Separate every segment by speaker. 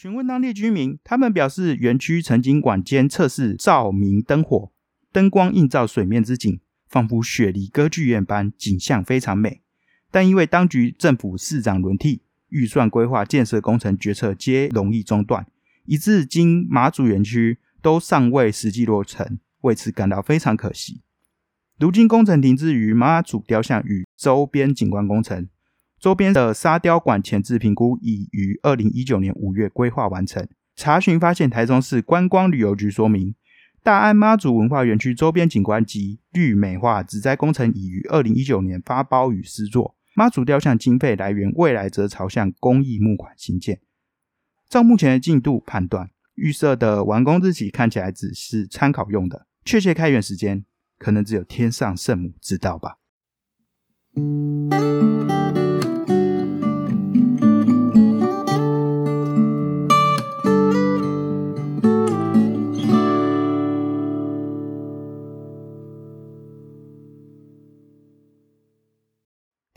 Speaker 1: 询问当地居民，他们表示，园区曾经晚间测试照明灯火，灯光映照水面之景，仿佛雪梨歌剧院般，景象非常美。但因为当局政府市长轮替，预算规划、建设工程决策皆容易中断，以致今马祖园区都尚未实际落成，为此感到非常可惜。如今工程停滞于马祖雕像与周边景观工程，周边的沙雕馆前置评估已于二零一九年五月规划完成。查询发现，台中市观光旅游局说明，大安妈祖文化园区周边景观及绿美化植栽工程已于二零一九年发包与施作。妈祖雕像经费来源未来则朝向公益募款兴建。照目前的进度判断，预设的完工日期看起来只是参考用的，确切开园时间。可能只有天上圣母知道吧。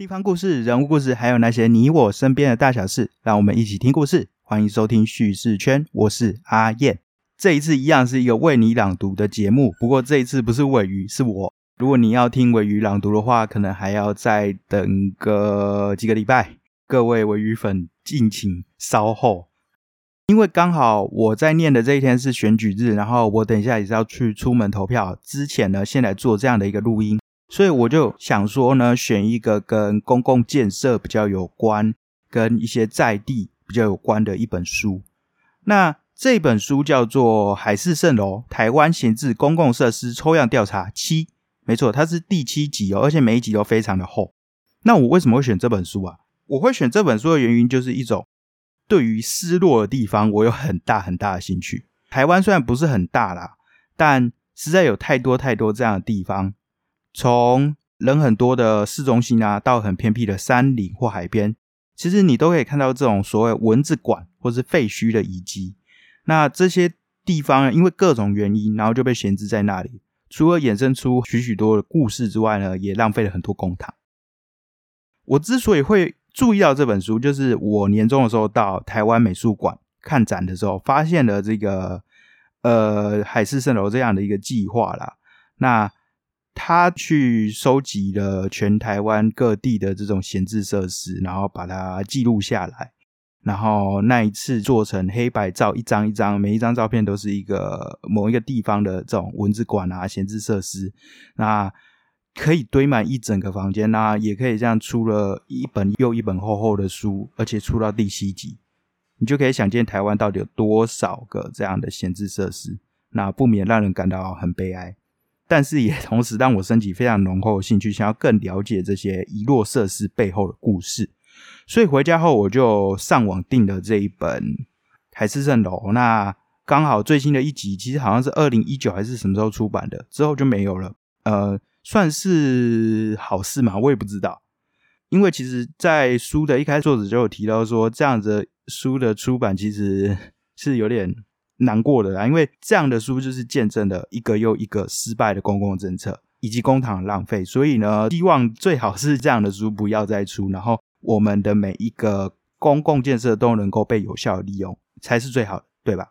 Speaker 1: 地方故事、人物故事，还有那些你我身边的大小事，让我们一起听故事。欢迎收听叙事圈，我是阿燕。这一次一样是一个为你朗读的节目，不过这一次不是尾鱼，是我。如果你要听尾鱼朗读的话，可能还要再等个几个礼拜。各位尾鱼粉，敬请稍后，因为刚好我在念的这一天是选举日，然后我等一下也是要去出门投票。之前呢，先来做这样的一个录音，所以我就想说呢，选一个跟公共建设比较有关，跟一些在地比较有关的一本书。那这本书叫做《海市蜃楼：台湾闲置公共设施抽样调查七》，没错，它是第七集哦，而且每一集都非常的厚。那我为什么会选这本书啊？我会选这本书的原因就是一种对于失落的地方，我有很大很大的兴趣。台湾虽然不是很大啦，但实在有太多太多这样的地方，从人很多的市中心啊，到很偏僻的山林或海边，其实你都可以看到这种所谓蚊子馆或是废墟的遗迹。那这些地方因为各种原因，然后就被闲置在那里。除了衍生出许许多的故事之外呢，也浪费了很多公帑。我之所以会注意到这本书，就是我年终的时候到台湾美术馆看展的时候，发现了这个呃海市蜃楼这样的一个计划啦。那他去收集了全台湾各地的这种闲置设施，然后把它记录下来。然后那一次做成黑白照，一张一张，每一张照片都是一个某一个地方的这种文字馆啊、闲置设施，那可以堆满一整个房间那也可以这样出了一本又一本厚厚的书，而且出到第七集，你就可以想见台湾到底有多少个这样的闲置设施，那不免让人感到很悲哀，但是也同时让我升起非常浓厚的兴趣，想要更了解这些遗落设施背后的故事。所以回家后我就上网订了这一本《海市蜃楼》，那刚好最新的一集，其实好像是二零一九还是什么时候出版的，之后就没有了。呃，算是好事嘛，我也不知道。因为其实，在书的一开，作者就有提到说，这样子书的出版其实是有点难过的啦，因为这样的书就是见证了一个又一个失败的公共政策以及公帑浪费，所以呢，希望最好是这样的书不要再出，然后。我们的每一个公共建设都能够被有效利用，才是最好的，对吧？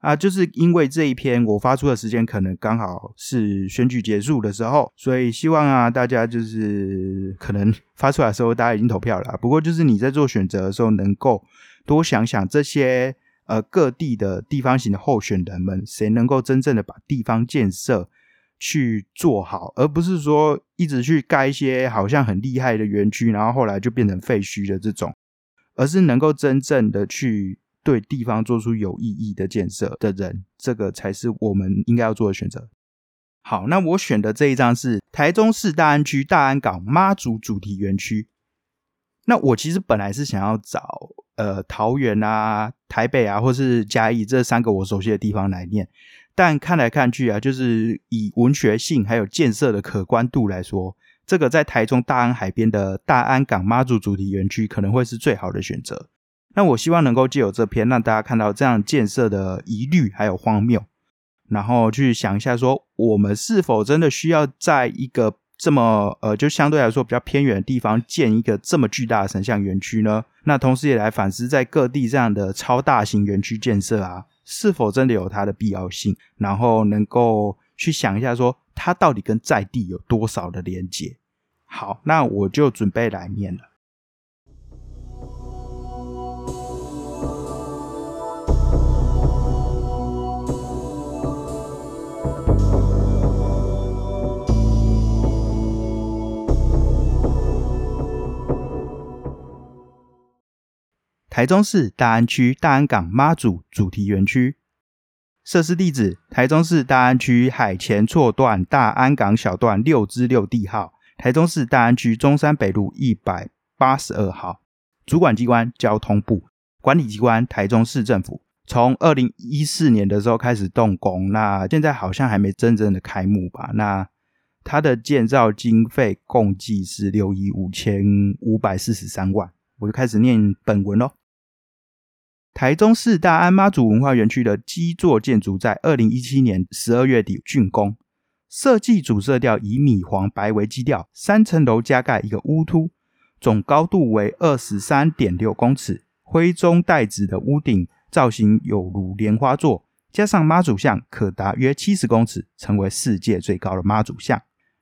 Speaker 1: 啊，就是因为这一篇我发出的时间可能刚好是选举结束的时候，所以希望啊，大家就是可能发出来的时候，大家已经投票了。不过就是你在做选择的时候，能够多想想这些呃各地的地方型的候选人们，谁能够真正的把地方建设。去做好，而不是说一直去盖一些好像很厉害的园区，然后后来就变成废墟的这种，而是能够真正的去对地方做出有意义的建设的人，这个才是我们应该要做的选择。好，那我选的这一张是台中市大安区大安港妈祖主题园区。那我其实本来是想要找呃桃园啊、台北啊，或是嘉义这三个我熟悉的地方来念。但看来看去啊，就是以文学性还有建设的可观度来说，这个在台中大安海边的大安港妈祖主题园区可能会是最好的选择。那我希望能够借由这篇，让大家看到这样建设的疑虑还有荒谬，然后去想一下，说我们是否真的需要在一个这么呃，就相对来说比较偏远的地方建一个这么巨大的神像园区呢？那同时也来反思在各地这样的超大型园区建设啊，是否真的有它的必要性？然后能够去想一下，说它到底跟在地有多少的连接？好，那我就准备来念了。台中市大安区大安港妈祖主题园区设施地址：台中市大安区海前错段大安港小段六之六地号，台中市大安区中山北路一百八十二号。主管机关交通部，管理机关台中市政府。从二零一四年的时候开始动工，那现在好像还没真正的开幕吧？那它的建造经费共计是六亿五千五百四十三万。我就开始念本文喽。台中市大安妈祖文化园区的基座建筑在二零一七年十二月底竣工，设计主色调以米黄白为基调，三层楼加盖一个屋突，总高度为二十三点六公尺，灰中带紫的屋顶造型有如莲花座，加上妈祖像可达约七十公尺，成为世界最高的妈祖像。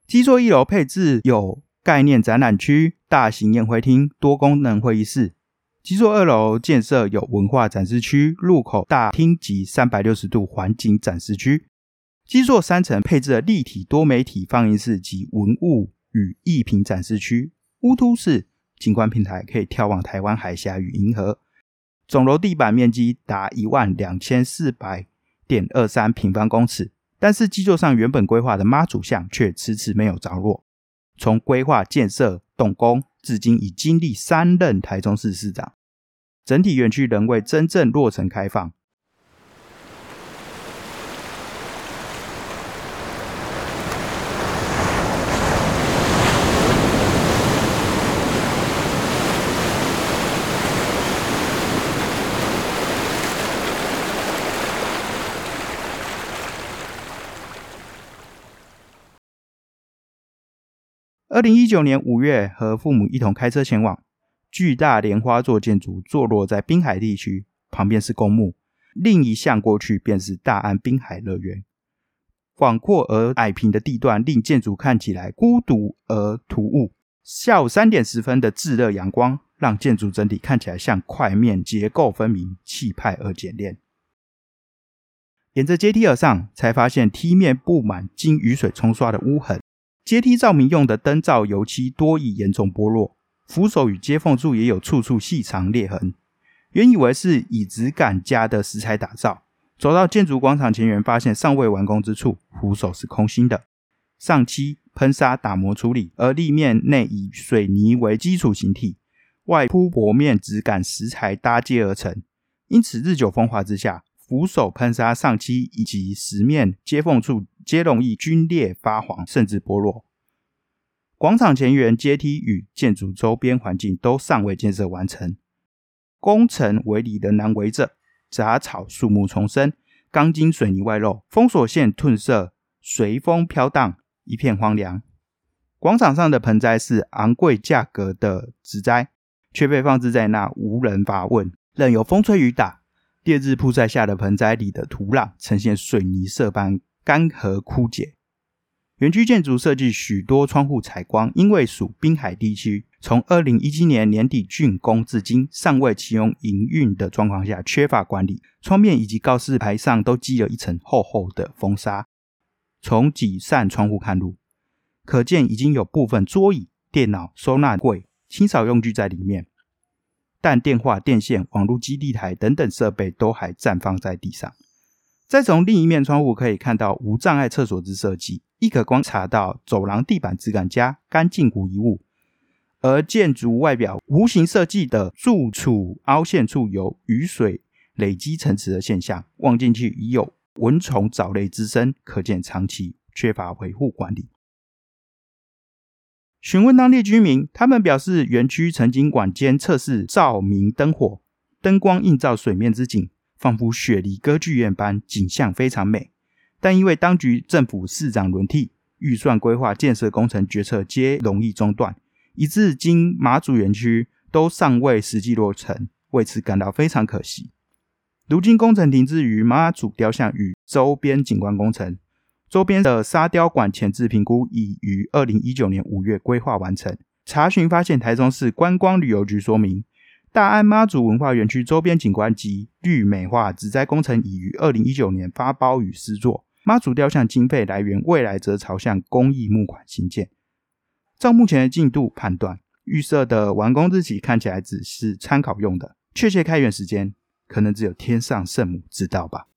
Speaker 1: 基座一楼配置有概念展览区、大型宴会厅、多功能会议室。基座二楼建设有文化展示区、入口大厅及三百六十度环景展示区。基座三层配置了立体多媒体放映室及文物与艺品展示区。乌突市景观平台可以眺望台湾海峡与银河。总楼地板面积达一万两千四百点二三平方公尺，但是基座上原本规划的妈祖像却迟迟没有着落。从规划建设动工。至今已经历三任台中市市长，整体园区仍未真正落成开放。二零一九年五月，和父母一同开车前往。巨大莲花座建筑坐落在滨海地区，旁边是公墓，另一向过去便是大安滨海乐园。广阔而矮平的地段令建筑看起来孤独而突兀。下午三点十分的炙热阳光，让建筑整体看起来像块面，结构分明，气派而简练。沿着阶梯而上，才发现梯面布满经雨水冲刷的污痕。阶梯照明用的灯罩油漆多已严重剥落，扶手与接缝处也有处处细长裂痕。原以为是以质感加的石材打造，走到建筑广场前缘，发现尚未完工之处，扶手是空心的，上漆、喷砂、打磨处理，而立面内以水泥为基础形体，外铺薄面质感石材搭接而成，因此日久风化之下。扶手、喷砂、上漆以及石面接缝处皆容易龟裂发黄，甚至剥落。广场前缘阶梯与建筑周边环境都尚未建设完成，工程围篱仍然围着，杂草树木丛生，钢筋水泥外露，封锁线褪色，随风飘荡，一片荒凉。广场上的盆栽是昂贵价格的植栽，却被放置在那无人发问，任由风吹雨打。烈日铺在下的盆栽里的土壤呈现水泥色般干涸枯竭。园区建筑设计许多窗户采光，因为属滨海地区，从二零一七年年底竣工至今尚未启用营运的状况下，缺乏管理，窗面以及告示牌上都积了一层厚厚的风沙。从几扇窗户看入，可见已经有部分桌椅、电脑收纳柜、清扫用具在里面。但电话、电线、网络基地台等等设备都还暂放在地上。再从另一面窗户可以看到无障碍厕所之设计，亦可观察到走廊地板质感佳、干净无一物。而建筑外表弧形设计的住处凹陷处有雨水累积层次的现象，望进去已有蚊虫藻类滋生，可见长期缺乏维护管理。询问当地居民，他们表示，园区曾经晚间测试照明灯火，灯光映照水面之景，仿佛雪梨歌剧院般，景象非常美。但因为当局政府市长轮替，预算规划、建设工程决策皆容易中断，以致今马祖园区都尚未实际落成，为此感到非常可惜。如今工程停滞于妈祖雕像与周边景观工程，周边的沙雕馆前置评估已于二零一九年五月规划完成。查询发现，台中市观光旅游局说明，大安妈祖文化园区周边景观及绿美化植栽工程已于二零一九年发包与施作。妈祖雕像经费来源未来则朝向公益募款兴建。照目前的进度判断，预设的完工日期看起来只是参考用的，确切开园时间可能只有天上圣母知道吧。